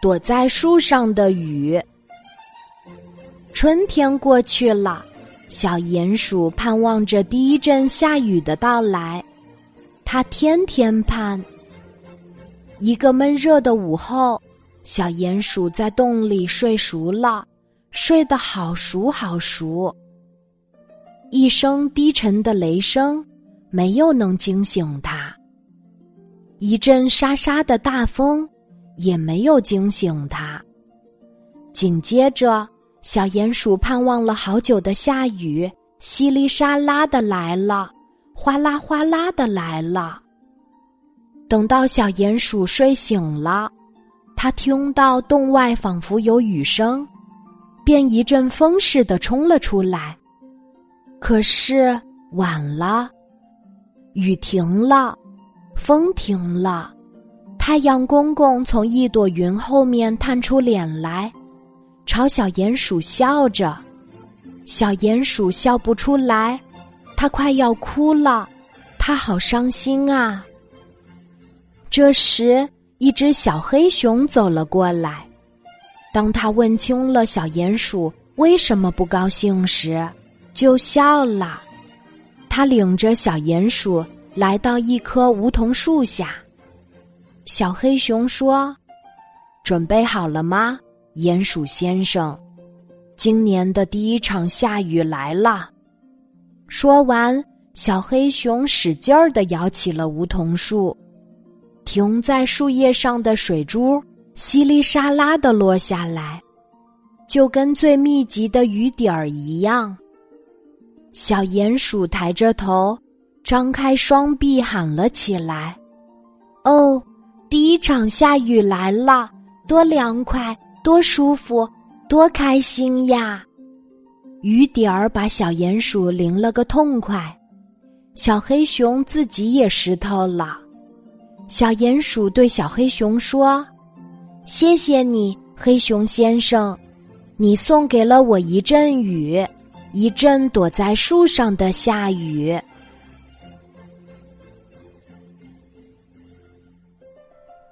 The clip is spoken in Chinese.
躲在树上的雨。春天过去了，小鼹鼠盼望着第一阵下雨的到来，它天天盼。一个闷热的午后，小鼹鼠在洞里睡熟了，睡得好熟好熟。一声低沉的雷声，没有能惊醒它；一阵沙沙的大风，也没有惊醒他。紧接着，小鼹鼠盼望了好久的下雨，稀里沙拉的来了，哗啦哗啦的来了。等到小鼹鼠睡醒了，他听到洞外仿佛有雨声，便一阵风似的冲了出来。可是晚了，雨停了，风停了，太阳公公从一朵云后面探出脸来，朝小鼹鼠笑着。小鼹鼠笑不出来，它快要哭了，它好伤心啊。这时，一只小黑熊走了过来，当他问清了小鼹鼠为什么不高兴时，就笑了，他领着小鼹鼠来到一棵梧桐树下。小黑熊说：“准备好了吗，鼹鼠先生？今年的第一场下雨来了。”说完，小黑熊使劲儿的摇起了梧桐树，停在树叶上的水珠稀里沙拉的落下来，就跟最密集的雨点儿一样。小鼹鼠抬着头，张开双臂喊了起来：“哦，第一场下雨来了，多凉快，多舒服，多开心呀！”雨点儿把小鼹鼠淋了个痛快，小黑熊自己也湿透了。小鼹鼠对小黑熊说：“谢谢你，黑熊先生，你送给了我一阵雨。”一阵躲在树上的下雨。